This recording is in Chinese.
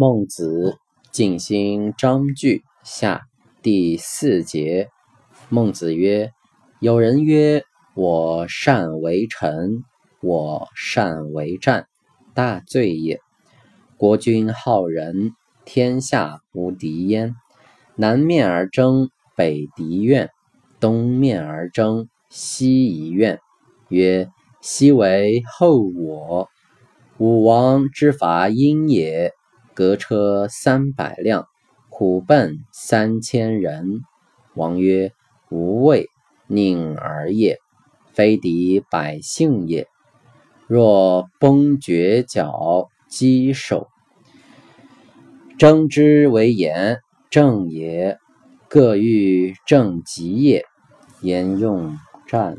孟子尽心章句下第四节。孟子曰：“有人曰：我善为臣，我善为战，大罪也。国君好仁，天下无敌焉。南面而争，北敌怨；东面而争，西夷怨。曰：西为后我。武王之伐殷也。”革车三百辆，虎贲三千人。王曰：“无畏，宁而也。非敌百姓也。若崩绝角，击首，争之为言，正也。各欲正极也。言用战。”